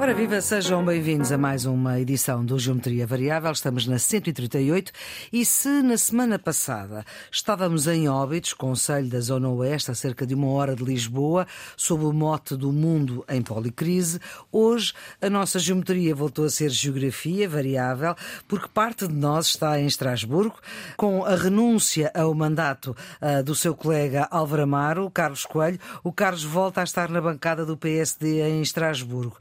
Ora, viva, sejam bem-vindos a mais uma edição do Geometria Variável. Estamos na 138 e se na semana passada estávamos em Óbidos, Conselho da Zona Oeste, a cerca de uma hora de Lisboa, sob o mote do mundo em policrise, hoje a nossa geometria voltou a ser geografia variável, porque parte de nós está em Estrasburgo, com a renúncia ao mandato uh, do seu colega Álvaro Amaro, Carlos Coelho. O Carlos volta a estar na bancada do PSD em Estrasburgo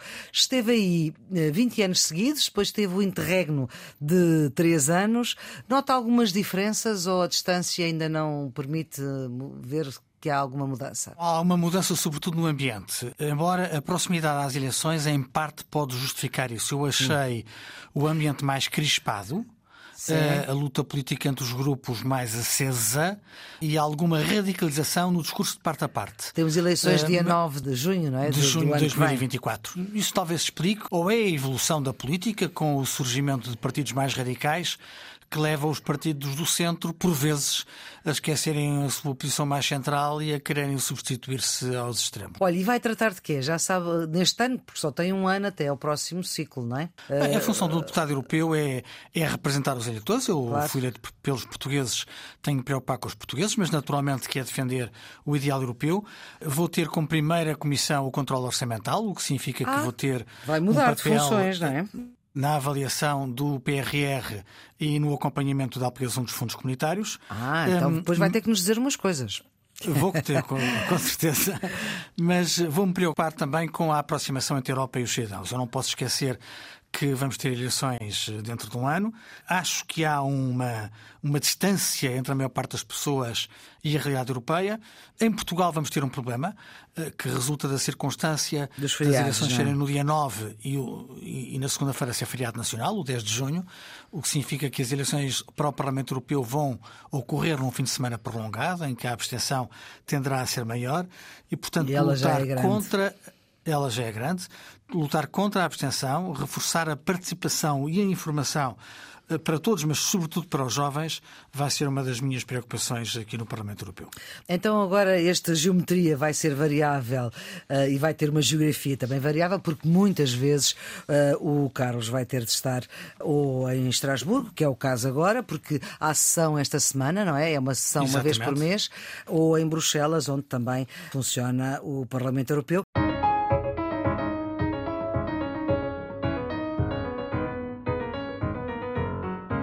esteve aí 20 eh, anos seguidos, depois teve o interregno de 3 anos. Nota algumas diferenças ou a distância ainda não permite ver que há alguma mudança? Há uma mudança, sobretudo no ambiente. Embora a proximidade às eleições, em parte, pode justificar isso. Eu achei o ambiente mais crispado a, a, luta política entre os grupos mais acesa e alguma radicalização no discurso de parte a parte. Temos eleições uh, dia 9 de junho, não é? De, de junho de 2024. Isso talvez explique ou é a evolução da política com o surgimento de partidos mais radicais que leva os partidos do centro, por vezes, a esquecerem a sua posição mais central e a quererem substituir-se aos extremos. Olha, e vai tratar de quê? Já sabe, neste ano, porque só tem um ano até ao próximo ciclo, não é? Bem, a função do deputado europeu é, é representar os eleitores. Eu claro. fui eleito pelos portugueses, tenho que preocupar com os portugueses, mas naturalmente que é defender o ideal europeu. Vou ter como primeira comissão o controle orçamental, o que significa ah, que vou ter. Vai mudar um papel... de funções, não é? Na avaliação do PRR e no acompanhamento da aplicação dos fundos comunitários. Ah, então depois vai ter que nos dizer umas coisas. Vou ter, com, com, certeza. Mas vou-me preocupar também com a aproximação entre a Europa e os cidadãos. Eu não posso esquecer que vamos ter eleições dentro de um ano. Acho que há uma, uma distância entre a maior parte das pessoas e a realidade europeia. Em Portugal vamos ter um problema eh, que resulta da circunstância das eleições é? serem no dia 9 e, e, e na segunda-feira ser feriado nacional, o 10 de junho, o que significa que as eleições para o Parlamento Europeu vão ocorrer num fim de semana prolongado, em que a abstenção tenderá a ser maior e, portanto, e lutar é contra ela já é grande, lutar contra a abstenção, reforçar a participação e a informação eh, para todos, mas sobretudo para os jovens, vai ser uma das minhas preocupações aqui no Parlamento Europeu. Então agora esta geometria vai ser variável uh, e vai ter uma geografia também variável, porque muitas vezes uh, o Carlos vai ter de estar ou em Estrasburgo, que é o caso agora, porque há sessão esta semana, não é? É uma sessão Exatamente. uma vez por mês, ou em Bruxelas, onde também funciona o Parlamento Europeu.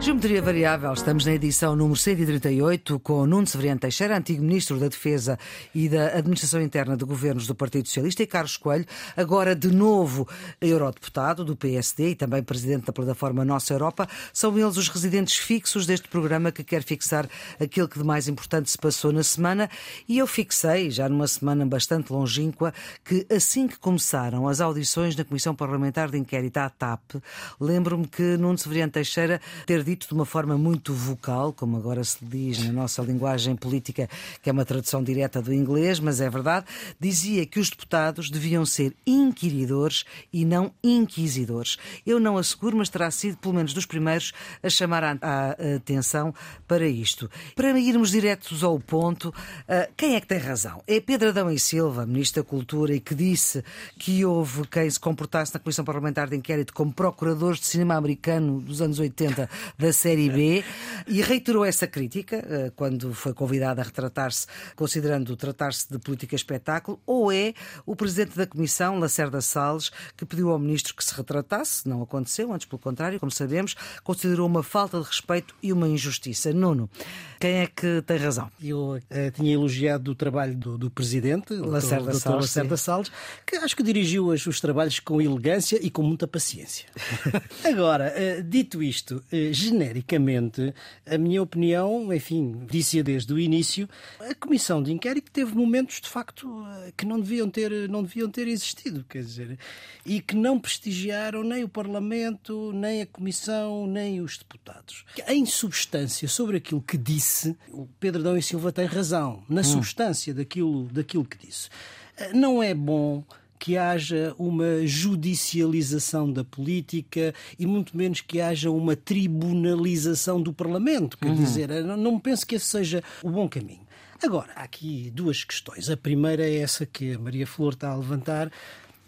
Geometria Variável, estamos na edição número 138 com Nuno Severiano Teixeira, antigo Ministro da Defesa e da Administração Interna de Governos do Partido Socialista, e Carlos Coelho, agora de novo Eurodeputado do PSD e também Presidente da plataforma Nossa Europa. São eles os residentes fixos deste programa que quer fixar aquilo que de mais importante se passou na semana. E eu fixei, já numa semana bastante longínqua, que assim que começaram as audições na Comissão Parlamentar de Inquérito à TAP, lembro-me que Nuno Severiano Teixeira ter dito dito de uma forma muito vocal, como agora se diz na nossa linguagem política, que é uma tradução direta do inglês, mas é verdade, dizia que os deputados deviam ser inquiridores e não inquisidores. Eu não asseguro, mas terá sido pelo menos dos primeiros a chamar a, atenção para isto. Para irmos diretos ao ponto, uh, quem é que tem razão? É Pedro Adão e Silva, Ministro da Cultura, e que disse que houve quem se comportasse na Comissão Parlamentar de Inquérito como procuradores de cinema americano dos anos 80 da Série B e reiterou essa crítica eh, quando foi convidado a retratar-se, considerando tratar-se de política espetáculo, ou é o presidente da Comissão, Lacerda Salles, que pediu ao ministro que se retratasse, não aconteceu, antes pelo contrário, como sabemos, considerou uma falta de respeito e uma injustiça. Nuno, quem é que tem razão? Eu uh, tinha elogiado o trabalho do, do presidente, Lacerda. Salles, Lacerda Salles, que acho que dirigiu os, os trabalhos com elegância e com muita paciência. Agora, uh, dito isto, uh, genericamente, a minha opinião, enfim, disse-a desde o início, a comissão de inquérito teve momentos, de facto, que não deviam ter, não deviam ter existido, quer dizer, e que não prestigiaram nem o Parlamento, nem a comissão, nem os deputados. Em substância, sobre aquilo que disse disse, o Pedro Dão e Silva tem razão, na hum. substância daquilo, daquilo que disse. Eh, não é bom que haja uma judicialização da política e muito menos que haja uma tribunalização do Parlamento. Quer uhum. dizer, não penso que esse seja o bom caminho. Agora, há aqui duas questões. A primeira é essa que a Maria Flor está a levantar,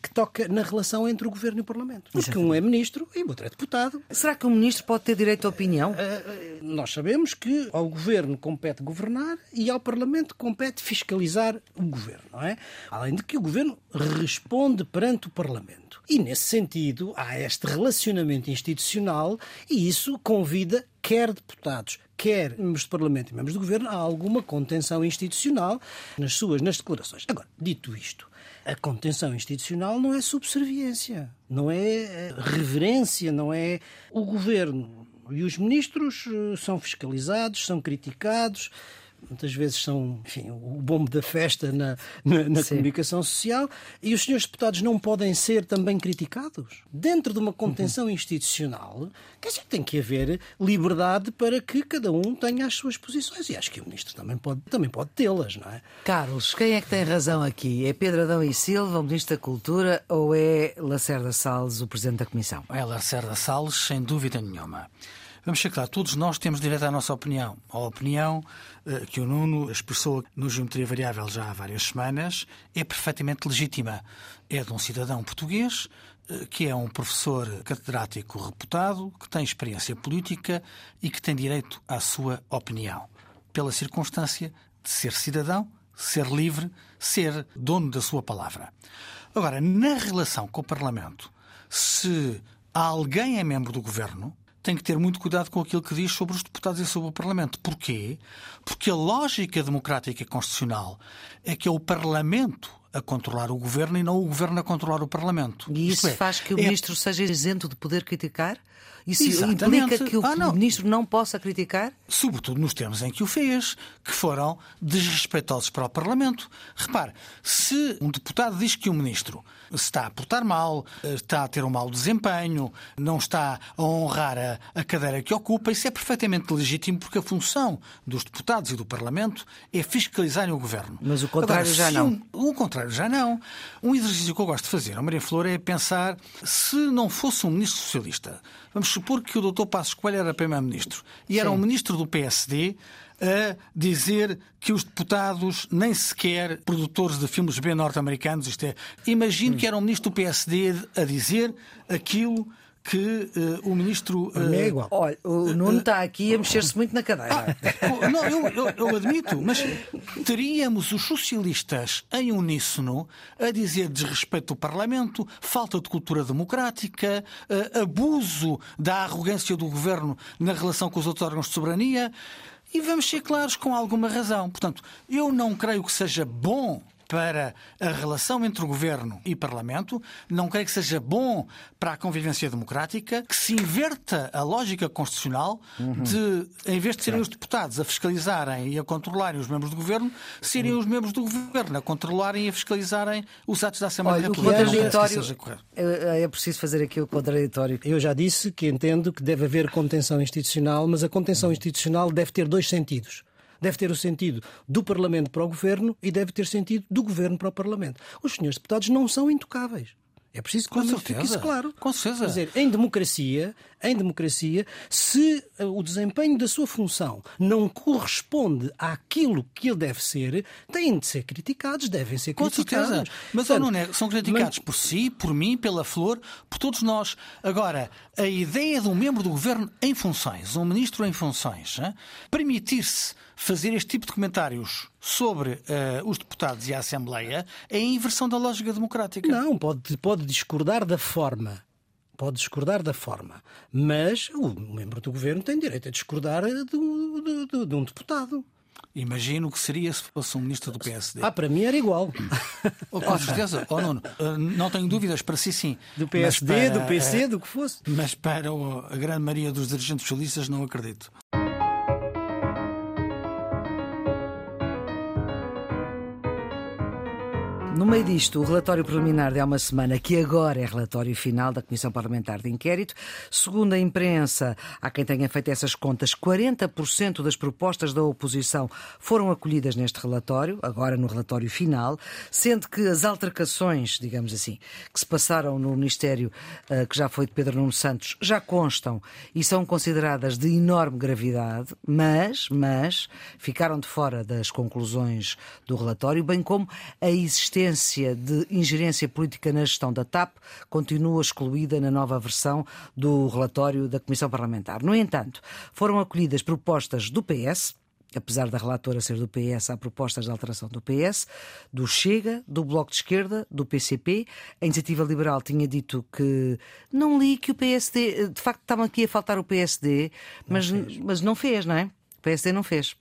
que toca na relação entre o Governo e o Parlamento. Porque um é Ministro e o outro é deputado. Será que o Ministro pode ter direito à opinião? Uh, nós sabemos que ao Governo compete governar e ao Parlamento compete fiscalizar o Governo, não é? Além de que o Governo responde perante o Parlamento. E nesse sentido há este relacionamento institucional e isso convida quer deputados, quer membros do Parlamento e membros do Governo a alguma contenção institucional nas suas nas declarações. Agora, dito isto, a contenção institucional não é subserviência, não é eh, reverência, não é o Governo. E os ministros eh, são fiscalizados, são criticados, muitas vezes são enfim, o bombo da festa na, na, na comunicação social, e os senhores deputados não podem ser também criticados. Dentro de uma contenção uhum. institucional, quer dizer, tem que haver liberdade para que cada um tenha as suas posições, e acho que o ministro também pode, também pode tê-las, não é? Carlos, quem é que tem razão aqui? É Pedro Adão e Silva, o ministro da Cultura, ou é Lacerda Salles, o presidente da Comissão? É Lacerda Salles, sem dúvida nenhuma. Vamos ser claros, todos nós temos direito à nossa opinião. A opinião uh, que o Nuno expressou no Geometria Variável já há várias semanas é perfeitamente legítima. É de um cidadão português uh, que é um professor catedrático reputado, que tem experiência política e que tem direito à sua opinião. Pela circunstância de ser cidadão, ser livre, ser dono da sua palavra. Agora, na relação com o Parlamento, se alguém é membro do governo, tem que ter muito cuidado com aquilo que diz sobre os deputados e sobre o Parlamento. Porquê? Porque a lógica democrática e constitucional é que é o Parlamento a controlar o governo e não o governo a controlar o Parlamento. E isso é, faz que o é... ministro seja isento de poder criticar? Isso Exatamente. implica que o ah, não. ministro não possa criticar? Sobretudo nos termos em que o fez, que foram desrespeitosos para o Parlamento. Repare, se um deputado diz que o ministro está a portar mal, está a ter um mau desempenho, não está a honrar a, a cadeira que ocupa, isso é perfeitamente legítimo porque a função dos deputados e do Parlamento é fiscalizarem o governo. Mas o contrário Agora, já não. Um, o contrário já não. Um exercício que eu gosto de fazer, a Maria Flor, é pensar se não fosse um ministro socialista, vamos supor que o Dr. Passos Coelho era primeiro-ministro e era Sim. um ministro do PSD a dizer que os deputados nem sequer produtores de filmes bem norte-americanos, isto é, imagino hum. que era um ministro do PSD a dizer aquilo que uh, o ministro. Uh, é igual. Olha, o Nuno está aqui a mexer-se muito na cadeira. Ah, não, eu, eu, eu, admito, mas teríamos os socialistas em uníssono a dizer desrespeito do Parlamento, falta de cultura democrática, uh, abuso da arrogância do governo na relação com os outros órgãos de soberania. E vamos ser claros com alguma razão. Portanto, eu não creio que seja bom para a relação entre o governo e parlamento, não creio que seja bom para a convivência democrática, que se inverta a lógica constitucional uhum. de, em vez de serem os deputados a fiscalizarem e a controlarem os membros do governo, serem uhum. os membros do governo a controlarem e a fiscalizarem os atos da Assembleia Olha, República. O contraditório, é, é preciso fazer aqui o contraditório. Eu já disse que entendo que deve haver contenção institucional, mas a contenção institucional deve ter dois sentidos deve ter o sentido do Parlamento para o Governo e deve ter sentido do Governo para o Parlamento. Os senhores deputados não são intocáveis. É preciso que fique isso claro. Com certeza. Quer dizer, em democracia, em democracia, se eh, o desempenho da sua função não corresponde àquilo que ele deve ser, têm de ser criticados, devem ser Com criticados. certeza. Mas Portanto, não é, são criticados mas... por si, por mim, pela Flor, por todos nós. Agora, a ideia de um membro do governo em funções, um ministro em funções, permitir-se fazer este tipo de comentários sobre uh, os deputados e a Assembleia é a inversão da lógica democrática. Não, pode, pode discordar da forma. Pode discordar da forma. Mas o membro do governo tem direito a discordar de, de, de, de um deputado. Imagino que seria se fosse um ministro do PSD. Ah, para mim era igual. Oh, com certeza. Oh, Nuno, eh, não tenho dúvidas, para si sim. Do PSD, para, do PC, uh, do que fosse. Mas para a grande maioria dos dirigentes socialistas não acredito. No meio disto, o relatório preliminar de há uma semana, que agora é relatório final da Comissão Parlamentar de Inquérito, segundo a imprensa, há quem tenha feito essas contas, 40% das propostas da oposição foram acolhidas neste relatório, agora no relatório final, sendo que as altercações, digamos assim, que se passaram no Ministério, eh, que já foi de Pedro Nuno Santos, já constam e são consideradas de enorme gravidade, mas, mas, ficaram de fora das conclusões do relatório, bem como a existência existência de ingerência política na gestão da TAP continua excluída na nova versão do relatório da Comissão Parlamentar. No entanto, foram acolhidas propostas do PS, apesar da relatora ser do PS, há propostas de alteração do PS, do Chega, do Bloco de Esquerda, do PCP. A Iniciativa Liberal tinha dito que não li que o PSD, de facto estavam aqui a faltar o PSD, mas não fez, mas não, fez, não é? O PSD não fez.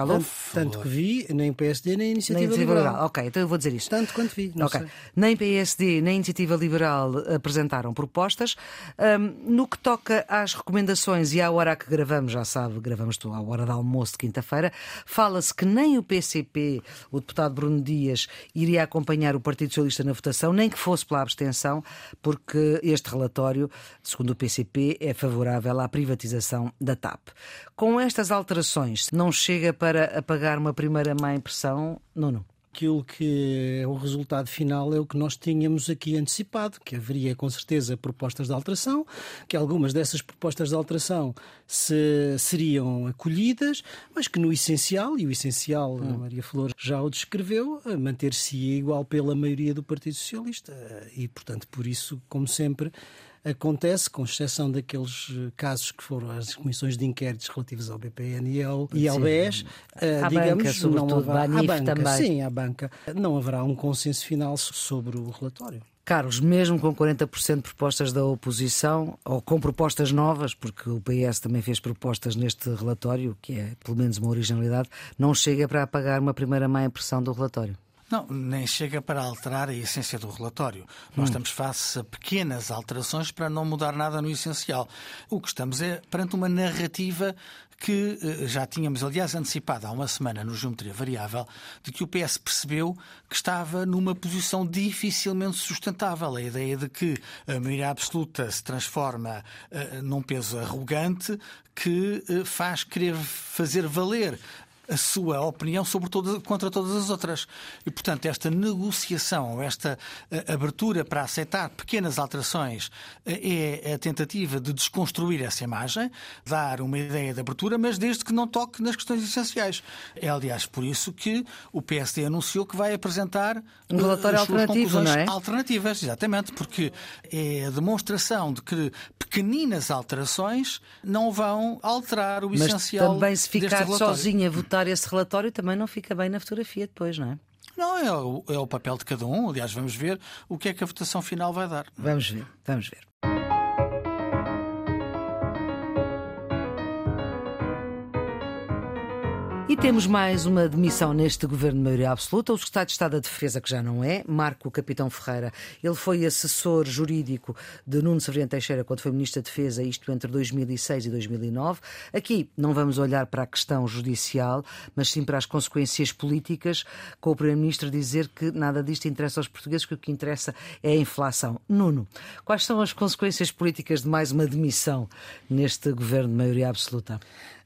Alô? Tanto, tanto, que vi, nem PSD nem Iniciativa, nem Iniciativa Liberal. Liberal. Ok, então eu vou dizer isto. Tanto quanto vi. Okay. Sei. Nem PSD nem Iniciativa Liberal apresentaram propostas. Um, no que toca às recomendações e à hora que gravamos, já sabe, gravamos à hora do almoço de quinta-feira, fala-se que nem o PCP, o deputado Bruno Dias, iria acompanhar o Partido Socialista na votação, nem que fosse pela abstenção, porque este relatório, segundo o PCP, é favorável à privatização da TAP. Com estas alterações, não chega para apagar uma primeira má impressão, Nuno? Aquilo que é o resultado final é o que nós tínhamos aqui antecipado, que haveria com certeza propostas de alteração, que algumas dessas propostas de alteração se, seriam acolhidas, mas que no essencial, e o essencial hum. a Maria Flor já o descreveu, manter-se igual pela maioria do Partido Socialista. E, portanto, por isso, como sempre, acontece, com exceção daqueles eh, casos que foram as comissões de inquéritos relativas ao BPN e ao, e ao BES, uh, digamos, banca, não haverá, à banca, também. sim, à banca, não haverá um consenso final sobre o relatório. Carlos, mesmo com 40% de propostas da oposição, ou com propostas novas, porque o PS também fez propostas neste relatório, que é pelo menos uma originalidade, não chega para apagar uma primeira má impressão do relatório. Não, nem chega para alterar a essência do relatório. Nós hum. estamos face a pequenas alterações para não mudar nada no essencial. O que estamos é perante uma narrativa que eh, já tínhamos, aliás, antecipado há uma semana no Geometria Variável, de que o PS percebeu que estava numa posição dificilmente sustentável. A ideia de que a maioria absoluta se transforma uh, num peso arrogante que uh, faz querer fazer valer a sua opinião sobre todas, contra todas as outras. E, portanto, esta negociação, esta uh, abertura para aceitar pequenas alterações uh, é a tentativa de desconstruir essa imagem, dar uma ideia de abertura, mas desde que não toque nas questões essenciais. É, aliás, por isso que o PSD anunciou que vai apresentar um relatório uh, alternativo, não é? alternativas, exatamente, porque é a demonstração de que pequeninas alterações não vão alterar o mas essencial. Também se ficar sozinha a votar esse relatório também não fica bem na fotografia depois, não é? Não, é o, é o papel de cada um. Aliás, vamos ver o que é que a votação final vai dar. Vamos ver, vamos ver. E temos mais uma demissão neste governo de maioria absoluta. O secretário de Estado da Defesa, que já não é, Marco Capitão Ferreira. Ele foi assessor jurídico de Nuno Severiano Teixeira quando foi Ministro da Defesa, isto entre 2006 e 2009. Aqui não vamos olhar para a questão judicial, mas sim para as consequências políticas, com o Primeiro-Ministro dizer que nada disto interessa aos portugueses, que o que interessa é a inflação. Nuno, quais são as consequências políticas de mais uma demissão neste governo de maioria absoluta?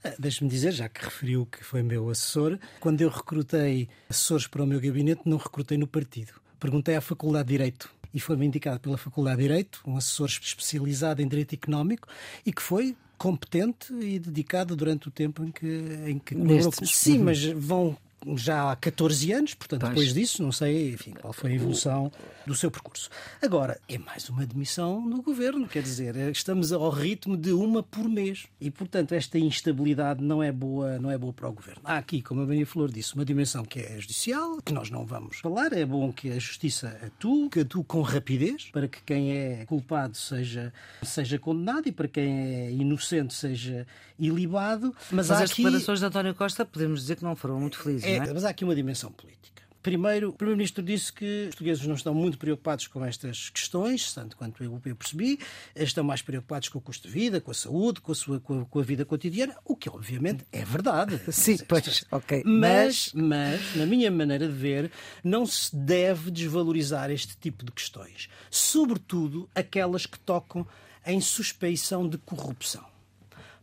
Ah, deixe-me dizer, já que referiu que foi meu assessor, quando eu recrutei assessores para o meu gabinete, não recrutei no partido. Perguntei à Faculdade de Direito e foi-me indicado pela Faculdade de Direito, um assessor especializado em Direito Económico e que foi competente e dedicado durante o tempo em que, em que Neste... Sim, mas vão já há 14 anos, portanto, pois. depois disso, não sei enfim, qual foi a evolução do seu percurso. Agora, é mais uma demissão no governo, quer dizer, estamos ao ritmo de uma por mês e, portanto, esta instabilidade não é boa, não é boa para o governo. Há aqui, como a Maria Flor disse, uma dimensão que é judicial, que nós não vamos falar. É bom que a justiça atue, que atue com rapidez, para que quem é culpado seja, seja condenado e para quem é inocente seja ilibado. Mas, Mas as aqui... declarações de António Costa podemos dizer que não foram muito felizes. É, é, mas há aqui uma dimensão política. Primeiro, o Primeiro-Ministro disse que os portugueses não estão muito preocupados com estas questões, tanto quanto eu, eu percebi, estão mais preocupados com o custo de vida, com a saúde, com a, sua, com a, com a vida cotidiana, o que obviamente é verdade. Sim, pois, ok. Mas, mas, na minha maneira de ver, não se deve desvalorizar este tipo de questões, sobretudo aquelas que tocam em suspeição de corrupção.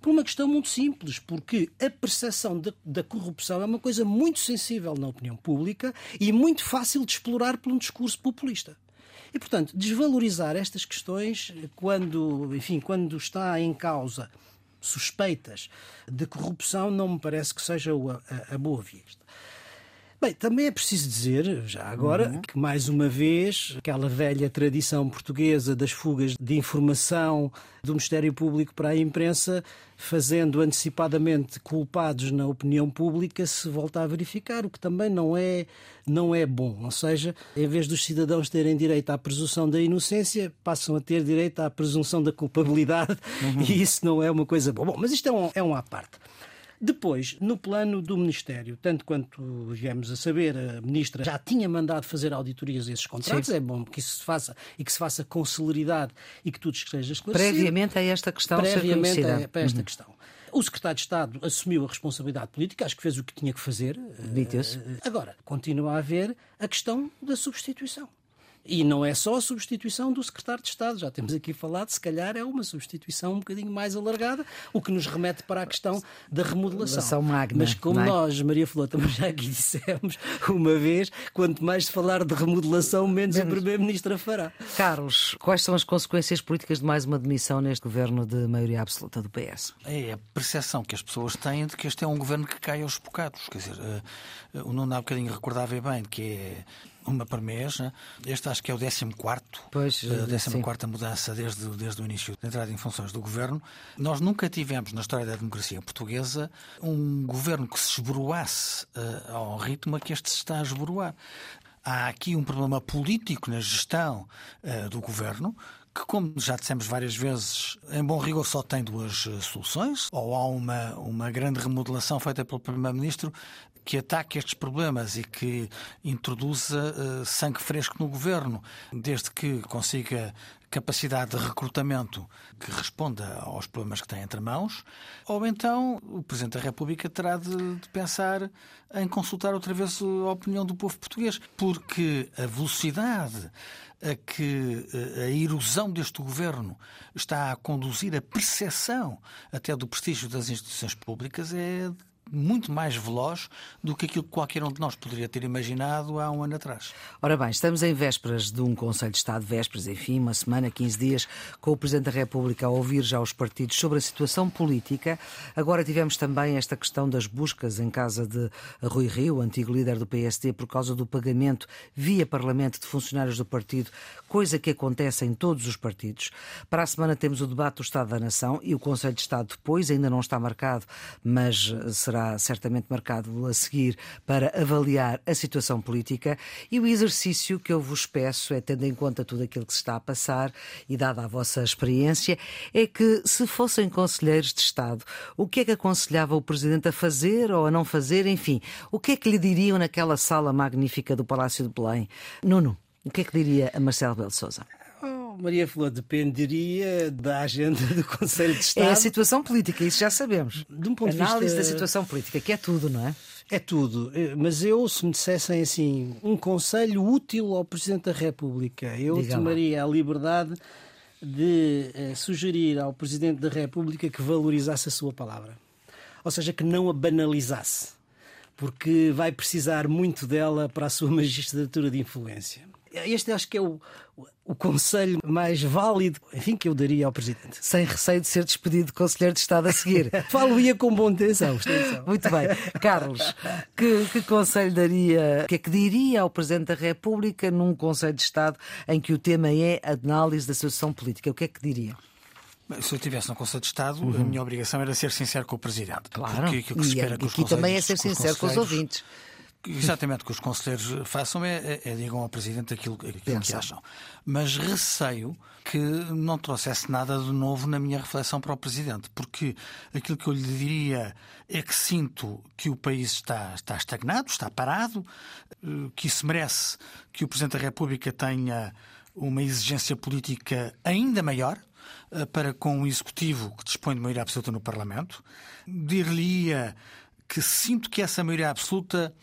Por uma questão muito simples, porque a percepção da, da corrupção é uma coisa muito sensível na opinião pública e muito fácil de explorar por um discurso populista. E, portanto, desvalorizar estas questões quando, enfim, quando está em causa suspeitas de corrupção não me parece que seja a, a, a boa vista. Bem, também é preciso dizer, já agora, uhum. que mais uma vez, aquela velha tradição portuguesa das fugas de informação do Ministério Público para a imprensa, fazendo antecipadamente culpados na opinião pública, se volta a verificar, o que também não é, não é bom. Ou seja, em vez dos cidadãos terem direito à presunção da inocência, passam a ter direito à presunção da culpabilidade, uhum. e isso não é uma coisa boa. Bom, mas isto é um, é um à parte. Depois, no plano do Ministério, tanto quanto viemos a saber, a Ministra já tinha mandado fazer auditorias a esses contratos, Sim. é bom que isso se faça e que se faça com celeridade e que tudo esteja esclarecido. Previamente a esta questão Previamente ser conhecida. a, esta uhum. questão. O secretário de Estado assumiu a responsabilidade política, acho que fez o que tinha que fazer. Dito-se. Agora, continua a haver a questão da substituição. E não é só a substituição do secretário de Estado, já temos aqui falado, se calhar é uma substituição um bocadinho mais alargada, o que nos remete para a questão da remodelação. Magna, Mas como é? nós, Maria Flor, também já aqui dissemos uma vez, quanto mais se falar de remodelação, menos, menos. o Primeiro-Ministro fará. Carlos, quais são as consequências políticas de mais uma demissão neste governo de maioria absoluta do PS? É a percepção que as pessoas têm de que este é um governo que cai aos bocados. Quer dizer, uh, o Nuno há um bocadinho recordava bem que é uma por mês. Né? Este acho que é o 14 pois, a 14 mudança desde, desde o início da entrada em funções do governo. Nós nunca tivemos na história da democracia portuguesa um governo que se esboroasse uh, ao ritmo a que este se está a esboroar. Há aqui um problema político na gestão uh, do governo que, como já dissemos várias vezes, em bom rigor só tem duas eh, soluções. Ou há uma, uma grande remodelação feita pelo Primeiro-Ministro que ataque estes problemas e que introduza uh, sangue fresco no governo, desde que consiga capacidade de recrutamento que responda aos problemas que tem entre mãos, ou então o Presidente da República terá de, de, pensar em consultar outra vez a opinião do povo português, porque a velocidade a que eh, a erosão deste governo está a conduzir a percepção até do prestígio das instituições públicas é muito mais veloz do que aquilo que qualquer um de nós poderia ter imaginado há um ano atrás. Ora bem, estamos em vésperas de um Conselho de Estado, vésperas, enfim, uma semana, 15 dias, com o Presidente da República a ouvir já os partidos sobre a situação política. Agora tivemos também esta questão das buscas em casa de Rui Rio, antigo líder do PSD, por causa do pagamento via Parlamento de funcionários do partido, coisa que acontece em todos os partidos. Para a semana temos o debate do Estado da Nação e o Conselho de Estado depois, ainda não está marcado, mas será será certamente marcado a seguir para avaliar a situação política e o exercício que eu vos peço é, tendo em conta tudo aquilo que se está a passar e dada a vossa experiência, é que se fossem conselheiros de Estado, o que é que aconselhava o Presidente a fazer ou a não fazer, enfim, o que é que lhe diriam naquela sala magnífica do Palácio de Belém? Nuno, o que é que diria a Marcelo Belo Souza? Maria Flor, dependeria da agenda do Conselho de Estado. É a situação política, isso já sabemos. De um ponto Análise de vista... da situação política, que é tudo, não é? É tudo. Eh, mas eu, se me dissessem assim, um conselho útil ao Presidente da República, eu tomaria a liberdade de eh, sugerir ao Presidente da República que valorizasse a sua palavra. Ou seja, que não a banalizasse. Porque vai precisar muito dela para a sua magistratura de influência. Este acho que é o, o conselho mais válido, enfim, que eu daria ao Presidente. Sem receio de ser despedido de Conselheiro de Estado a seguir. Falo-ia com bom intenção. Muito bem. Carlos, que, que conselho daria, o que é que diria ao Presidente da República num Conselho de Estado em que o tema é a análise da situação política? O que é que diria? Se eu estivesse no Conselho de Estado, uhum. a minha obrigação era ser sincero com o Presidente. Claro. Porque aquilo que se espera e, que os aqui também é ser sincero com os ouvintes. Exatamente o que os conselheiros façam é, é, é digam ao Presidente aquilo, aquilo que acham. Mas receio que não trouxesse nada de novo na minha reflexão para o Presidente, porque aquilo que eu lhe diria é que sinto que o país está, está estagnado, está parado, eh, que isso merece que o Presidente da República tenha uma exigência política ainda maior eh, para com o Executivo que dispõe de maioria absoluta no Parlamento. Dir-lhe-ia que sinto que essa maioria absoluta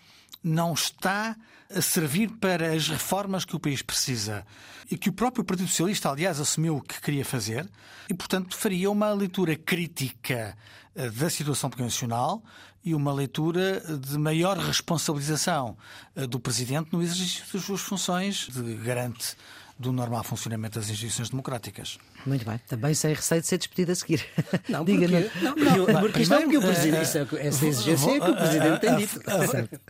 não está a servir para as reformas que o país precisa e que o próprio Partido Socialista, aliás, assumiu que queria fazer e, portanto, faria uma leitura crítica eh, da situação nacional e uma leitura de maior responsabilização eh, do Presidente no exercício das suas funções de garante do normal funcionamento das instituições democráticas. Muito bem. Também sem receio de ser despedido a seguir. Não, porque, não, não, porque isto é porque o Presidente, isso é, essa exigência é que o Presidente tem dito.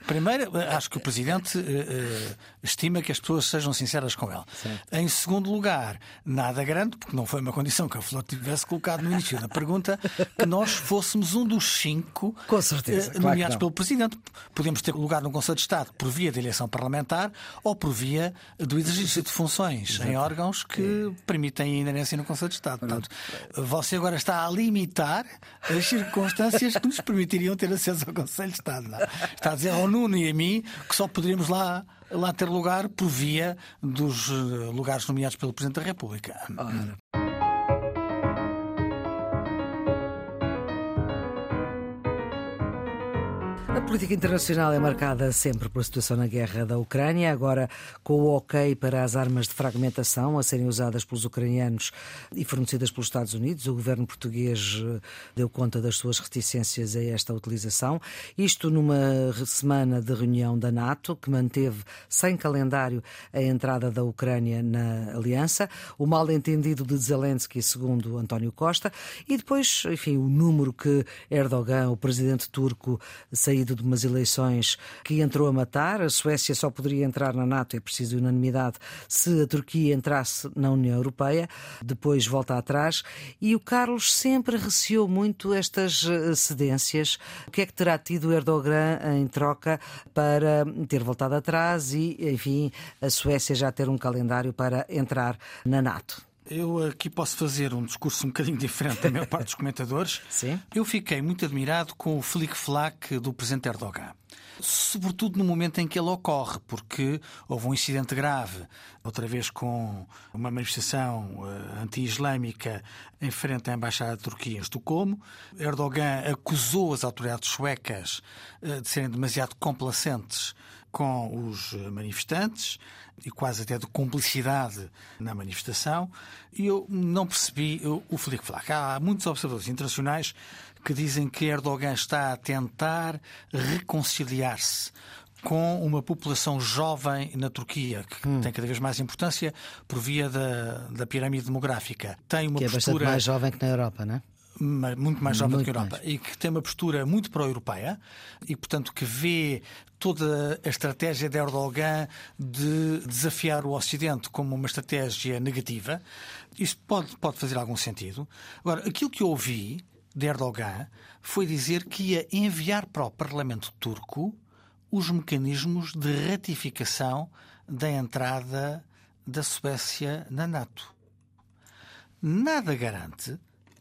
Primeiro, acho que o Presidente uh, estima que as pessoas sejam sinceras com ele. Certo. Em segundo lugar, nada grande, porque não foi uma condição que a Flor tivesse colocado no início da pergunta, que nós fôssemos um dos cinco com certeza, uh, nomeados claro pelo Presidente. Podemos ter lugar no Conselho de Estado por via de eleição parlamentar ou por via do exercício de funções Exato. em órgãos que é. permitem a inerência no Conselho de Estado. Portanto, você agora está a limitar as circunstâncias que nos permitiriam ter acesso ao Conselho de Estado. Não? Está a dizer ao Nuno e a mim que só poderíamos lá lá ter lugar por via dos eh, lugares nomeados pelo Presidente da República. Ora. Política internacional é marcada sempre pela situação na guerra da Ucrânia, agora com o ok para as armas de fragmentação a serem usadas pelos ucranianos e fornecidas pelos Estados Unidos. O governo português eh, deu conta das suas reticências a esta utilização. Isto numa semana de reunião da NATO, que manteve sem calendário a entrada da Ucrânia na aliança, o mal-entendido de Zelensky, segundo António Costa, e depois, enfim, o número que Erdogan, o presidente turco, saído de umas eleições que entrou a matar. A Suécia só poderia entrar na NATO, é preciso unanimidade, se a Turquia entrasse na União Europeia. Depois volta atrás. E o Carlos sempre receou muito estas eh, cedências. O que é que terá tido Erdogan em troca para ter voltado atrás e, enfim, a Suécia já ter um calendário para entrar na NATO? Eu aqui posso fazer um discurso um bocadinho diferente da maior parte dos comentadores. Sim. Eu fiquei muito admirado com o flic-flac do presidente Erdogan. Sobretudo no momento em que ele ocorre, porque houve um incidente grave, outra vez com uma manifestação uh, anti-islâmica em frente à Embaixada da Turquia em Estocolmo. Erdogan acusou as autoridades suecas uh, de serem demasiado complacentes com os manifestantes e quase até de cumplicidade na manifestação. E eu não percebi o flic-flac. Há muitos observadores internacionais que dizem que Erdogan está a tentar reconciliar-se com uma população jovem na Turquia, que hum. tem cada vez mais importância por via da, da pirâmide demográfica. Tem uma que é postura... bastante mais jovem que na Europa, não é? Muito mais jovem do que a Europa, mais. e que tem uma postura muito pró-europeia e, portanto, que vê toda a estratégia de Erdogan de desafiar o Ocidente como uma estratégia negativa. Isso pode, pode fazer algum sentido. Agora, aquilo que eu ouvi de Erdogan foi dizer que ia enviar para o Parlamento turco os mecanismos de ratificação da entrada da Suécia na NATO. Nada garante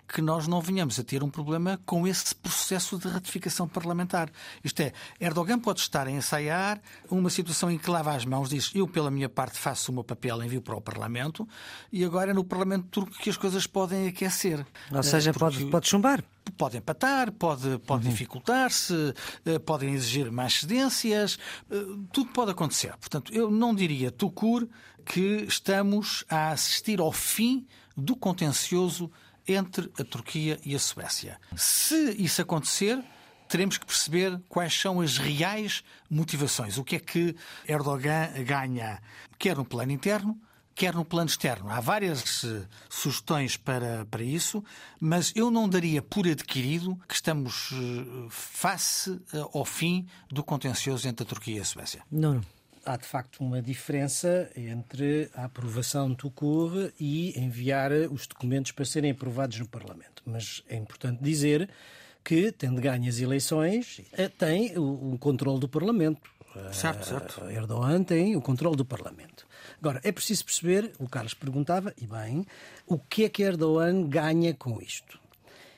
que nós não venhamos a ter um problema com esse processo de ratificação parlamentar. Isto é, Erdogan pode estar a ensaiar uma situação em que lava as mãos, diz eu, pela minha parte, faço o meu papel, envio para o Parlamento, e agora é no Parlamento turco que as coisas podem aquecer. Ou seja, pode, pode chumbar pode empatar, pode, pode uhum. dificultar-se, eh, podem exigir mais cedências, eh, tudo pode acontecer. Portanto, eu não diria, Tucur, que estamos a assistir ao fim do contencioso entre a Turquia e a Suécia. Se isso acontecer, teremos que perceber quais são as reais motivações. O que é que Erdogan ganha, quer no plano interno, quer no plano externo. Há várias sugestões para, para isso, mas eu não daria por adquirido que estamos uh, face uh, ao fim do contencioso entre a Turquia e a Suécia. Não há de facto uma diferença entre a aprovação do CUR e enviar os documentos para serem aprovados no Parlamento. Mas é importante dizer que, tendo ganho as eleições, eh, tem o, controle do Parlamento. Certo, certo. Eh, Erdogan tem o controle do Parlamento. Agora, é preciso perceber, o Carlos perguntava, e bem, o que é que Erdogan ganha com isto?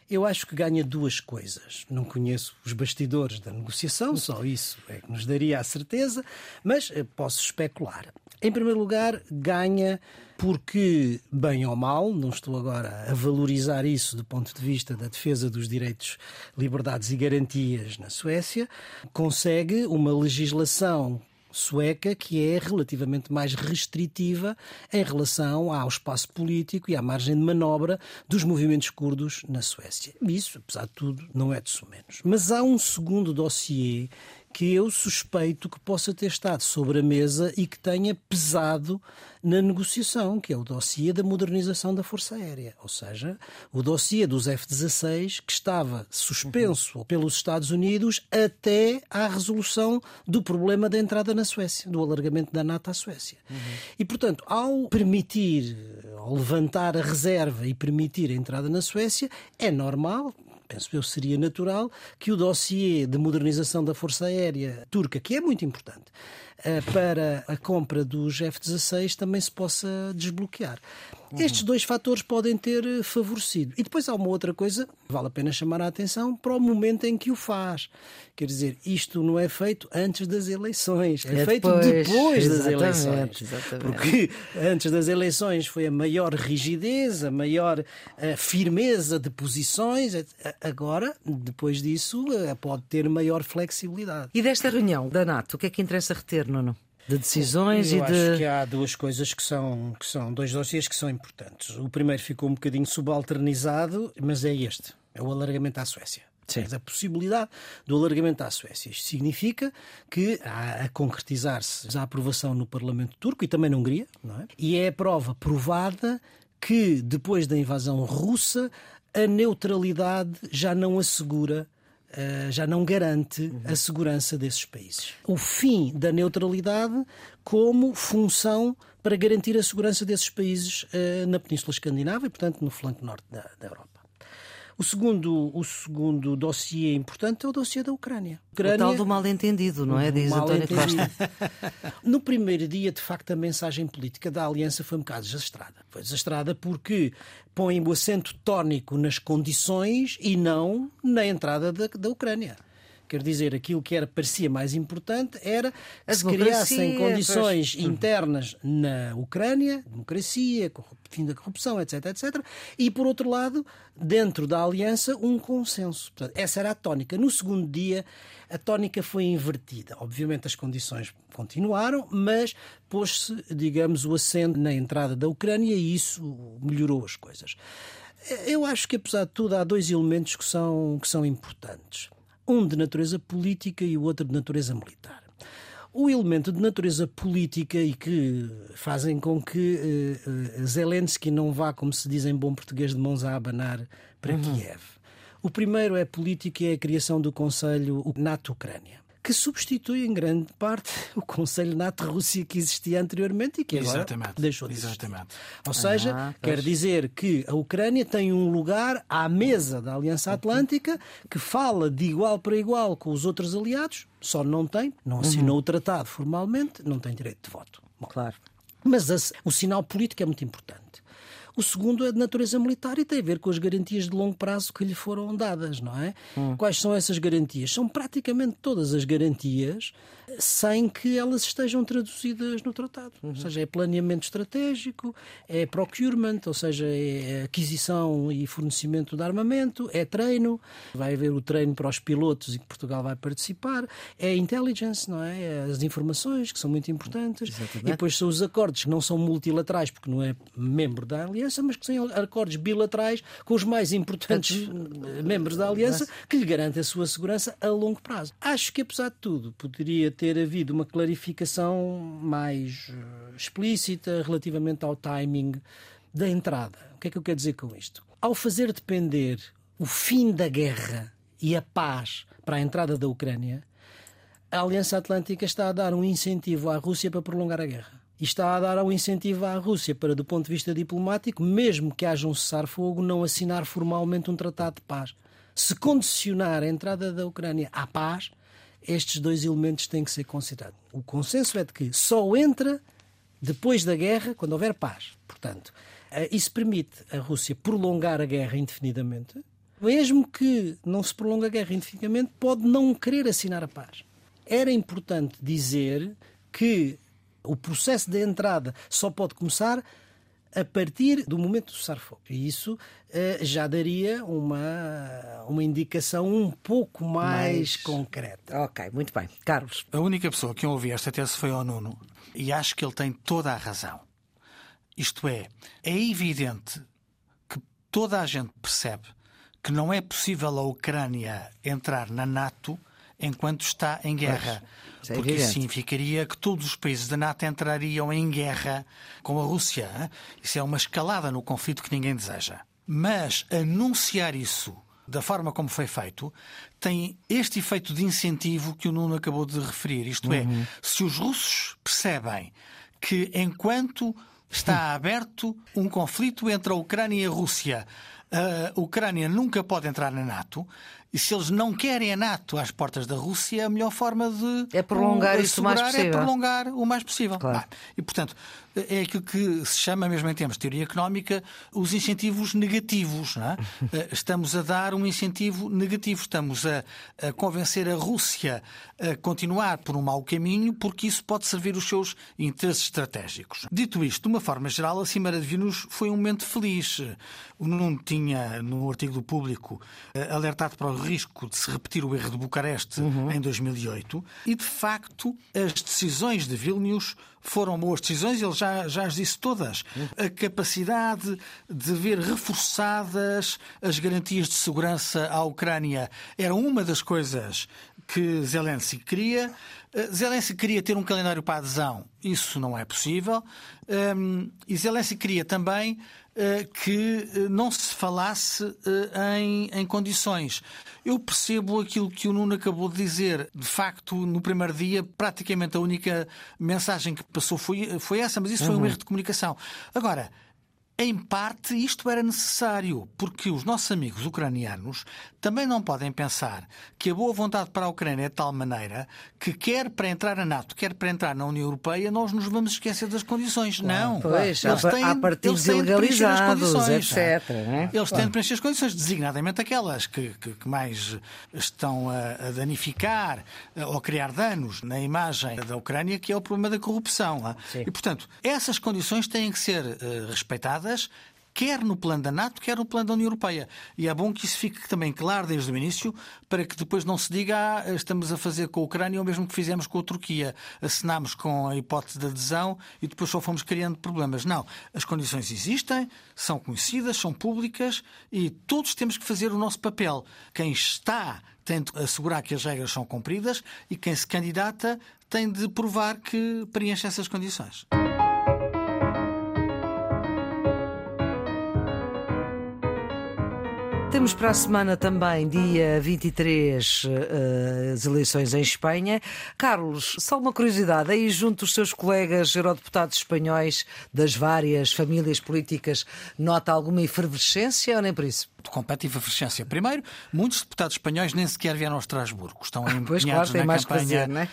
Eu acho que ganha duas coisas. Não conheço os bastidores da negociação, só isso é que nos daria a certeza, mas eh, posso especular. Em primeiro lugar, ganha porque, bem ou mal, não estou agora a valorizar isso do ponto de vista da defesa dos direitos, liberdades e garantias na Suécia, consegue uma legislação sueca que é relativamente mais restritiva em relação ao espaço político e à margem de manobra dos movimentos curdos na Suécia. Isso, apesar de tudo, não é de sumenos. Mas há um segundo dossiê que eu suspeito que possa ter estado sobre a mesa e que tenha pesado na negociação, que é o dossiê da modernização da Força Aérea, ou seja, o dossiê dos F-16 que estava suspenso uhum. pelos Estados Unidos até à resolução do problema da entrada na Suécia, do alargamento da NATO à Suécia. Uhum. E, portanto, ao permitir, ao levantar a reserva e permitir a entrada na Suécia, é normal, penso eu, seria natural que o dossiê de modernização da Força Aérea turca, que é muito importante, para a compra dos F-16 também se possa desbloquear. Uhum. Estes dois fatores podem ter eh, favorecido. E depois há uma outra coisa, vale a pena chamar a atenção para o momento em que o faz. Quer dizer, isto não é feito antes das eleições, é, é feito depois, depois das eleições. Exatamente. Porque antes das eleições foi a maior rigidez, a maior a eh, firmeza de posições. Agora, depois disso, pode ter maior flexibilidade. E desta reunião da NATO, o que é que interessa reter? Nuno? de decisões Eu e acho de. que há duas coisas que são, que são dois dossiês que são importantes. O primeiro ficou um bocadinho subalternizado, mas é este: é o alargamento à Suécia. Sim. A possibilidade do alargamento à Suécia. Isto significa que há a concretizar-se a aprovação no Parlamento Turco e também na Hungria, não é? E é a prova provada que depois da invasão russa a neutralidade já não assegura já não garante a segurança desses países. O fim da neutralidade como função para garantir a segurança desses países uh, na Península Escandinava e, portanto, no flanco norte da, da Europa. O segundo, o segundo dossiê importante é o dossiê da Ucrânia. Ucrânia... O tal do mal-entendido, não é? Diz António Costa. no primeiro dia, de facto, a mensagem política da Aliança foi um bocado desastrada. Foi desastrada porque põe o acento tónico nas condições e não na entrada da, da Ucrânia. Quer dizer, aquilo que era, parecia mais importante era que se criassem condições pois. internas na Ucrânia, democracia, fim da corrupção, etc, etc, e por outro lado, dentro da aliança, um consenso. Portanto, essa era a tónica. No segundo dia, a tónica foi invertida. Obviamente as condições continuaram, mas pôs-se, digamos, o acento na entrada da Ucrânia e isso melhorou as coisas. Eu acho que, apesar de tudo, há dois elementos que são, que são importantes um de natureza política e o outro de natureza militar. O elemento de natureza política e que fazem com que uh, uh, Zelensky não vá, como se diz em bom português, de mãos a abanar para uhum. Kiev. O primeiro é política e é a criação do Conselho NATO-Ucrânia que substitui em grande parte o Conselho NATO-Rússia que existia anteriormente e que agora Exatamente. deixou de existir. Exatamente. Ou seja, ah, quer dizer que a Ucrânia tem um lugar à mesa da Aliança Atlântica que fala de igual para igual com os outros aliados, só não tem, não assinou uhum. o tratado formalmente, não tem direito de voto. Bom, claro. Mas a, o sinal político é muito importante. O segundo é de natureza militar e tem a ver com as garantias de longo prazo que lhe foram dadas, não é? Hum. Quais são essas garantias? São praticamente todas as garantias sem que elas estejam traduzidas no tratado. Uhum. Ou seja, é planeamento estratégico, é procurement, ou seja, é aquisição e fornecimento de armamento, é treino, vai haver o treino para os pilotos e que Portugal vai participar, é intelligence, não é? é as informações que são muito importantes, Exatamente. e depois são os acordos que não são multilaterais porque não é membro da aliança, mas que são acordos bilaterais com os mais importantes membros da aliança que lhe garantem a sua segurança a longo prazo. Acho que apesar de tudo poderia ter havido uma clarificação mais eh, explícita relativamente ao timing da entrada. O que é que eu quero dizer com isto? Ao fazer depender o fim da guerra e a paz para a entrada da Ucrânia, a Aliança Atlântica está a dar um incentivo à Rússia para prolongar a guerra. E está a dar um incentivo à Rússia para, do ponto de vista diplomático, mesmo que haja um cessar-fogo, não assinar formalmente um tratado de paz. Se condicionar a entrada da Ucrânia à paz, estes dois elementos têm que ser considerados. O consenso é de que só entra depois da guerra quando houver paz. Portanto, eh, isso permite a Rússia prolongar a guerra indefinidamente. Mesmo que não se prolongue a guerra indefinidamente, pode não querer assinar a paz. Era importante dizer que o processo de entrada só pode começar a partir do momento do cessar-fogo. E isso uh, já daria uma, uma indicação um pouco mais, mais, concreta. Ok, muito bem. Carlos. A única pessoa que eu ouvi esta tese foi o Nuno e acho que ele tem toda a razão. Isto é, é evidente que toda a gente percebe que não é possível a Ucrânia entrar na NATO enquanto está em guerra. Isso é porque isso evidente. significaria que todos os países da NATO entrariam em guerra com a Rússia. hein? Isso é uma escalada no conflito que ninguém deseja. Mas anunciar isso da forma como foi feito tem este efeito de incentivo que o Nuno acabou de referir. Isto é, se os russos percebem que enquanto está aberto um conflito entre a Ucrânia e a Rússia, a Ucrânia nunca pode entrar na NATO. E se eles não querem a NATO às portas da Rússia, a melhor forma de É prolongar isso o mais assegurar possível. É prolongar o mais possível. Claro. E, portanto, é aquilo que se chama, mesmo em termos de teoria económica, os incentivos negativos. é? Eh, Estamos a dar um incentivo negativo. Estamos a, a convencer a Rússia a continuar por um mau caminho, porque isso pode servir os seus interesses estratégicos. Dito isto, de uma forma geral, a Cimeira de Vilnius foi um momento feliz. O Nuno tinha, no artigo do público, eh, alertado para o risco de se repetir o erro de Bucareste em 2008 e, de facto, as decisões de Vilnius foram boas decisões, ele já, já as disse todas. A capacidade de ver reforçadas as garantias de segurança à Ucrânia era uma das coisas que Zelensky queria. Eh, Zelensky queria ter um calendário para adesão, isso não é possível. Hum, E Zelensky queria também que eh, não se falasse eh, em, em condições. Eu percebo aquilo que o Nuno acabou de dizer. De facto, no primeiro dia, praticamente a única mensagem que passou foi, foi essa, mas isso foi um erro de comunicação. Agora, em parte, isto era necessário, porque os nossos amigos ucranianos também não podem pensar que a boa vontade para a Ucrânia é de tal maneira que, quer para entrar na NATO, quer para entrar na União Europeia, nós nos vamos esquecer das condições. não. Pois, Eles têm- há partidos eles têm de preencher as ilegalizados, condições, etc, não é? não é? Eles têm de preencher as condições, designadamente aquelas que, que- que mais estão a, a danificar eh, ou criar danos na imagem da Ucrânia, que é o problema da corrupção. é? E, portanto, essas condições têm que ser eh, respeitadas. Quer no plano da NATO, quer no plano da União Europeia. E é bom que isso fique também claro desde o início, para que depois não se diga ah, estamos a fazer com a Ucrânia o mesmo que fizemos com a Turquia. Assinámos com a hipótese de adesão e depois só fomos criando problemas. Não. As condições existem, são conhecidas, são públicas e todos temos que fazer o nosso papel. Quem está tem de assegurar que as regras são cumpridas e quem se candidata tem de provar que preenche essas condições. Temos para a semana também, dia 23, eh, as eleições em Espanha. Carlos, só uma curiosidade: aí junto dos seus colegas eurodeputados espanhóis das várias famílias políticas, nota alguma efervescência ou nem por isso? De competitiva efervescência. Primeiro, muitos deputados espanhóis nem sequer vieram a Estrasburgo. Estão empenhados claro, na campanha fazer, não é?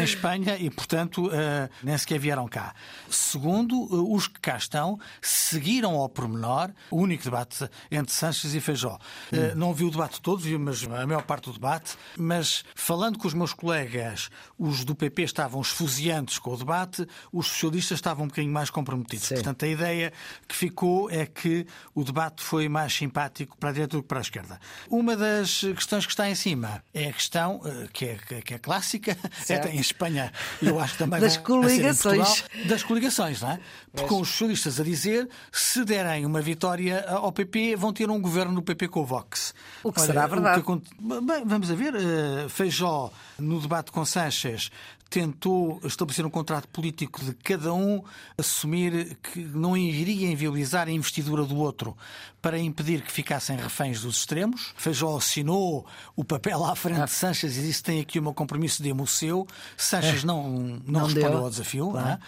em, Espanha e, portanto, eh, nem sequer vieram cá. Segundo, eh, os que cá estão seguiram ao pormenor o único debate entre Sanches e Feijó. Eh, Não vi o debate todo, vi mas a maior parte do debate, mas falando com os meus colegas, os do PP estavam esfuziantes com o debate, os socialistas estavam um bocadinho mais comprometidos. Sim. Portanto, a ideia que ficou é que o debate foi mais simpático para a direita do que para a esquerda. Uma das questões que está em cima é a questão eh, que é, que é- que é clássica, Certo. é, em Espanha eu acho que também Das coligações. Portugal, das coligações, não é? Porque com os socialistas a dizer se derem uma vitória ao PP, vão ter um governo do PP com o Vox. O que será verdade. acon- Bem, vamos a ver. eh, Feijó, no debate com Sanches, tentou estabelecer um contrato político de cada um assumir que não iria inviabilizar a investidura do outro para impedir que ficassem reféns dos extremos. Feijó assinou o papel à frente Ah. de Sanches e disse tem aqui um compromisso de museu. Sanches não, não, Não respondeu deu. ao desafio. Claro. não é?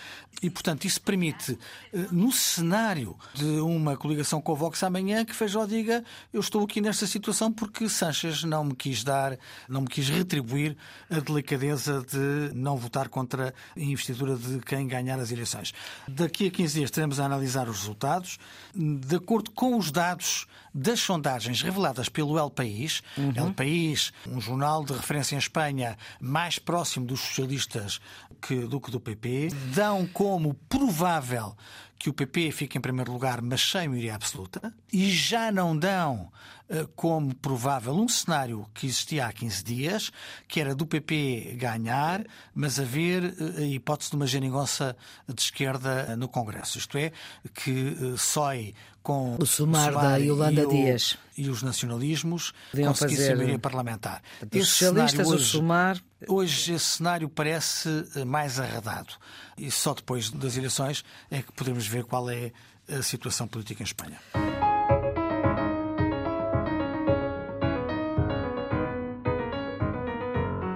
E, portanto, isso permite, eh, no cenário de uma coligação com o Vox amanhã, que Feijó diga eu estou aqui nesta situação porque Sanches não me quis dar, não me quis retribuir a delicadeza de não votar contra a investidura de quem ganhar as eleições. Daqui a 15 dias teremos a analisar os resultados. De acordo com os dados das sondagens reveladas pelo El País, El País, um jornal de referência em Espanha mais próximo dos socialistas que- do que do PP, dão como provável que o PP fique em primeiro lugar, mas sem maioria absoluta, e já não dão eh, como provável um cenário que existia há 15 dias, que era do PP ganhar, mas haver eh, a hipótese de uma geringonça de esquerda eh, no Congresso. Isto é, que SOI com o Sumar, da Yolanda e o, Dias e os nacionalismos Podiam conseguissem fazer- maioria parlamentar. Os socialistas, o Sumar. Hoje esse cenário parece eh, mais arredado. E só depois das eleições é que podemos ver qual é a situação política em Espanha.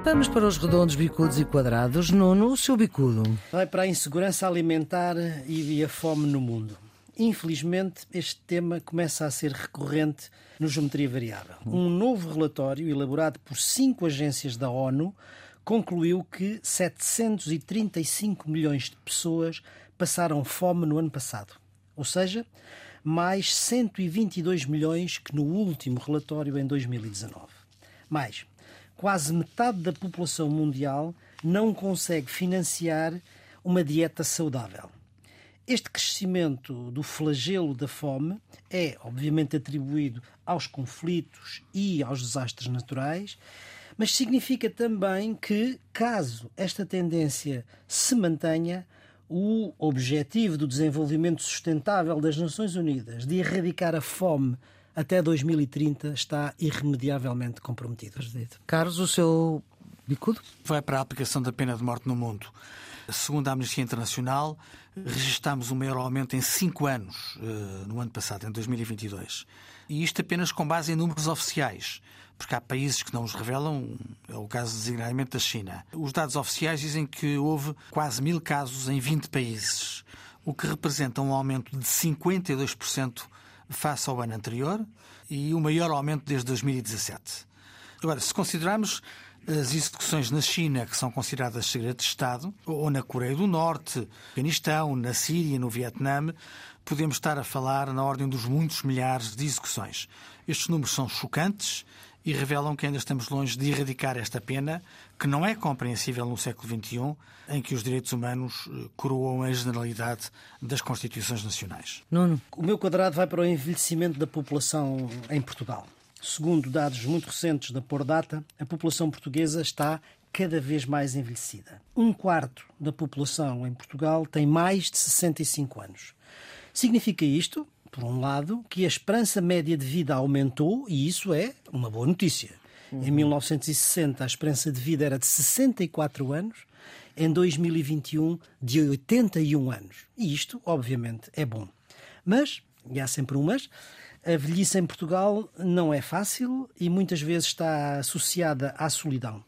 Vamos para os redondos, bicudos e quadrados. Nuno, o seu bicudo. Vai para a insegurança alimentar e a fome no mundo. Infelizmente, este tema começa a ser recorrente no Geometria Variável. Um novo relatório, elaborado por cinco agências da ONU, concluiu que 735 milhões de pessoas passaram fome no ano passado. Ou seja, mais 122 milhões que no último relatório em 2019. Mais, quase metade da população mundial não consegue financiar uma dieta saudável. Este crescimento do flagelo da fome é, obviamente, atribuído aos conflitos e aos desastres naturais, mas significa também que, caso esta tendência se mantenha, o objetivo do desenvolvimento sustentável das Nações Unidas de erradicar a fome até 2030 está irremediavelmente comprometido. Carlos, o seu bicudo? Vai para a aplicação da pena de morte no mundo. Segundo a Amnistia Internacional, registámos o maior aumento em cinco anos eh, no ano passado, em 2022. E isto apenas com base em números oficiais, porque há países que não os revelam, é o caso designadamente da China. Os dados oficiais dizem que houve quase mil casos em 20 países, o que representa um aumento de 52% face ao ano anterior e o maior aumento desde 2017. Agora, se considerarmos as execuções na China, que são consideradas segredo de Estado, ou na Coreia do Norte, no Afeganistão, na Síria, no Vietnã, podemos estar a falar na ordem dos muitos milhares de execuções. Estes números são chocantes e revelam que ainda estamos longe de erradicar esta pena, que não é compreensível no século XXI, em que os direitos humanos eh, coroam a generalidade das Constituições Nacionais. Nuno. O meu quadrado vai para o envelhecimento da população em Portugal. Segundo dados muito recentes da Pordata, a população portuguesa está cada vez mais envelhecida. Um quarto da população em Portugal tem mais de 65 anos. Significa isto, por um lado, que a esperança média de vida aumentou e isso é uma boa notícia. Em 1960, a esperança de vida era de 64 anos, em 2021, de 81 anos. E isto, obviamente, é bom. Mas, e há sempre um mas, a velhice em Portugal não é fácil e muitas vezes está associada à solidão.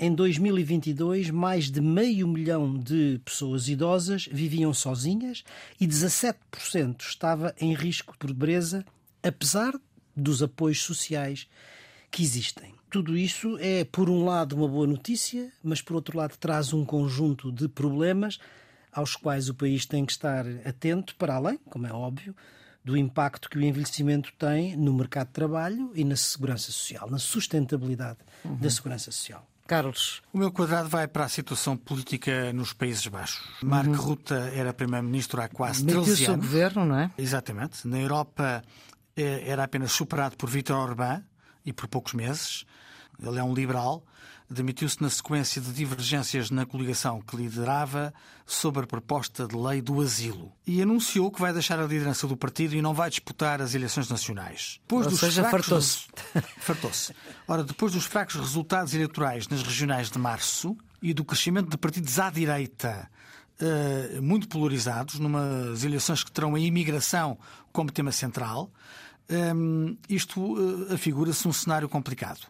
Em 2022, mais de meio milhão de pessoas idosas viviam sozinhas e 17% estava em risco de pobreza, apesar dos apoios sociais que existem. Tudo isso é, por um lado, uma boa notícia, mas por outro lado, traz um conjunto de problemas aos quais o país tem que estar atento, para além, como é óbvio, do impacto que o envelhecimento tem no mercado de trabalho e na segurança social, na sustentabilidade da segurança social. Carlos. O meu quadrado vai para a situação política nos Países Baixos. Mark Rutte era primeiro-ministro há quase 13 Demitiu-se o anos. governo, não é? Exatamente. Na Europa eh, era apenas superado por Vítor Orbán e por poucos meses. Ele é um liberal. Demitiu-se na sequência de divergências na coligação que liderava sobre a proposta de lei do asilo. E anunciou que vai deixar a liderança do partido e não vai disputar as eleições nacionais. Depois Ou dos seja, fracos fartou-se. Fartou-se. Ora, depois dos fracos resultados eleitorais nas regionais de março e do crescimento de partidos à direita eh, muito polarizados, numas eleições que terão a imigração como tema central, hum, isto eh, afigura-se um cenário complicado.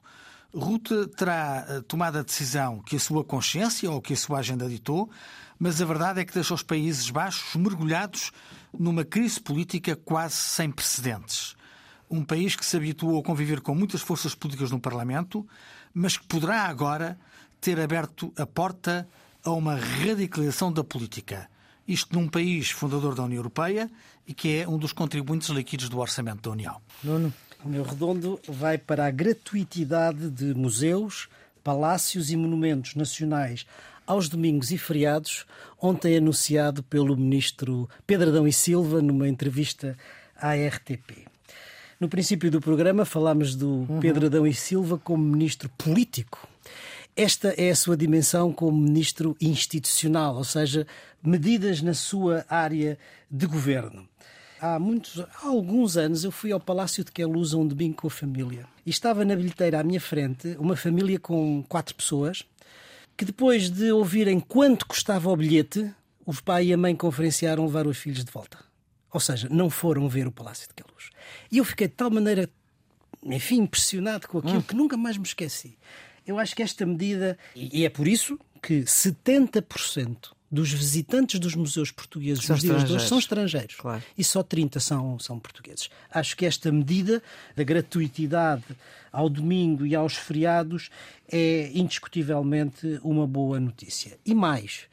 Ruta terá eh, tomado a decisão que a sua consciência ou que a sua agenda ditou, mas a verdade é que deixa os Países Baixos mergulhados numa crise política quase sem precedentes. Um país que se habituou a conviver com muitas forças políticas no Parlamento, mas que poderá agora ter aberto a porta a uma radicalização da política. Isto num país fundador da União Europeia e que é um dos contribuintes líquidos do orçamento da União. Nuno. O meu redondo vai para a gratuitidade de museus, palácios e monumentos nacionais aos domingos e feriados, ontem anunciado pelo ministro Pedro Adão e Silva numa entrevista à RTP. No princípio do programa falámos do Pedro Adão e Silva como ministro político. Esta é a sua dimensão como ministro institucional, ou seja, medidas na sua área de governo. Há muitos, há alguns anos eu fui ao Palácio de Queluz um domingo com a família. E estava na bilheteira à minha frente uma família com quatro pessoas que depois de ouvirem quanto custava o bilhete, os pai e a mãe conferenciaram levar os filhos de volta. Ou seja, não foram ver o Palácio de Queluz. E eu fiquei de tal maneira, enfim, impressionado com aquilo hum. que nunca mais me esqueci. Eu acho que esta medida, e é por isso que 70% dos visitantes dos museus portugueses são nos dias de hoje são estrangeiros. Claro. E só 30 são, são portugueses. Acho que esta medida da gratuitidade ao domingo e aos feriados é indiscutivelmente uma boa notícia. E mais,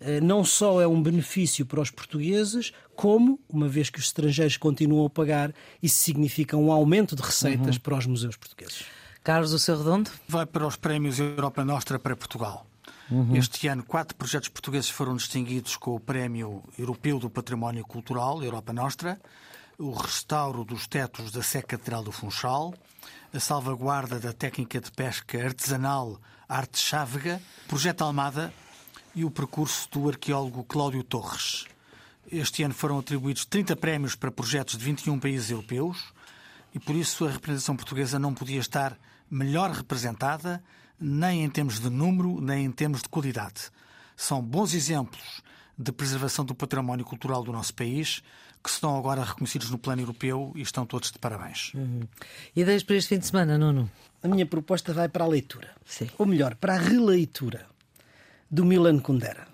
eh, não só é um benefício para os portugueses, como, uma vez que os estrangeiros continuam a pagar, isso significa um aumento de receitas uhum. para os museus portugueses. Carlos, o seu redondo? Vai para os prémios Europa Nostra para Portugal. Uhum. Este ano, quatro projetos portugueses foram distinguidos com o Prémio Europeu do Património Cultural, Europa Nostra, o restauro dos tetos da Sé Catedral do Funchal, a salvaguarda da técnica de pesca artesanal Arte Chávega, Projeto Almada e o percurso do arqueólogo Cláudio Torres. Este ano foram atribuídos 30 prémios para projetos de 21 países europeus e por isso a representação portuguesa não podia estar melhor representada nem em termos de número, nem em termos de qualidade. São bons exemplos de preservação do património cultural do nosso país que estão agora reconhecidos no plano europeu e estão todos de parabéns. Uhum. Ideias para este fim de semana, Nuno? A minha proposta vai para a leitura. Sim. Ou melhor, para a releitura do Milan Kundera,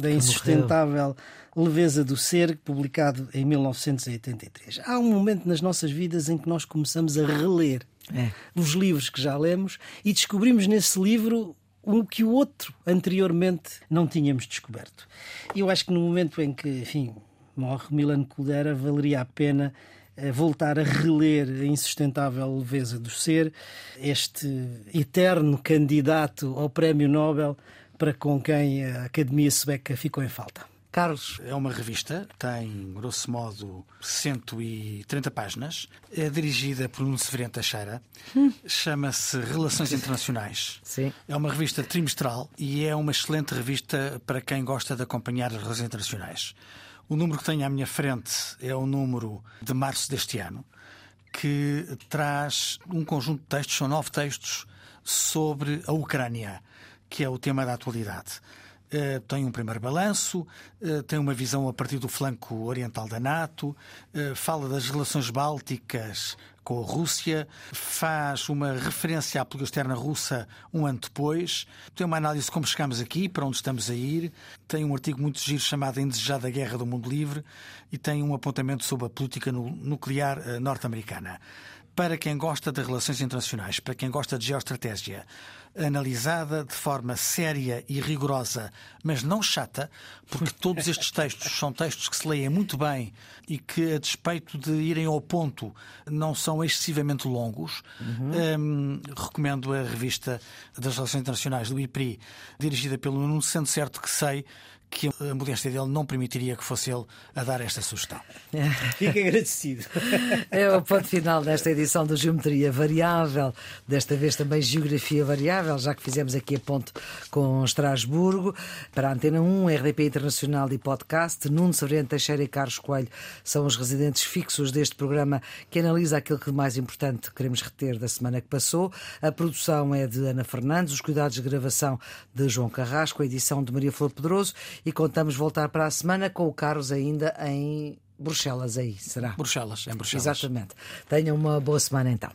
da insustentável leveza do ser, publicado em 1983. Há um momento nas nossas vidas em que nós começamos a reler é. os livros que já lemos e descobrimos nesse livro o que o outro anteriormente não tínhamos descoberto. E eu acho que no momento em que, enfim, morre Milan Kundera, valeria a pena eh, voltar a reler a insustentável leveza do ser, este eterno candidato ao Prémio Nobel para com quem a Academia Sueca ficou em falta. Carlos. É uma revista, tem, grosso modo, 130 páginas. É dirigida por um Severino Teixeira. Hum. Chama-se Relações Internacionais. Sim. É uma revista trimestral e é uma excelente revista para quem gosta de acompanhar as relações internacionais. O número que tenho à minha frente é o número de março deste ano, que traz um conjunto de textos, são nove textos, sobre a Ucrânia, que é o tema da atualidade. Uh, tem um primeiro balanço, uh, tem uma visão a partir do flanco oriental da NATO, uh, fala das relações bálticas com a Rússia, faz uma referência à política externa russa um ano depois, tem uma análise de como chegamos aqui, para onde estamos a ir, tem um artigo muito giro chamado Indesejada Guerra do Mundo Livre e tem um apontamento sobre a política nuclear norte-americana para quem gosta de relações internacionais, para quem gosta de geoestratégia, analisada de forma séria e rigorosa, mas não chata, porque todos estes textos são textos que se leem muito bem e que, a despeito de irem ao ponto, não são excessivamente longos. Uhum. Um, recomendo a revista das Relações Internacionais do IPRI, dirigida pelo Nuno, sendo certo que sei que a modéstia dele não permitiria que fosse ele a dar esta sugestão. Fico agradecido. É o ponto final desta edição do Geometria Variável, desta vez também Geografia Variável, já que fizemos aqui a ponte com Estrasburgo. Para a Antena 1, RDP Internacional e Podcast, Nuno Severino Teixeira e Carlos Coelho são os residentes fixos deste programa que analisa aquilo que de mais importante queremos reter da semana que passou. A produção é de Ana Fernandes, os cuidados de gravação de João Carrasco, a edição de Maria Flor Pedroso e contamos voltar para a semana com o Carlos ainda em Bruxelas aí, será? Bruxelas, em Bruxelas. Exatamente. Tenham uma boa semana então.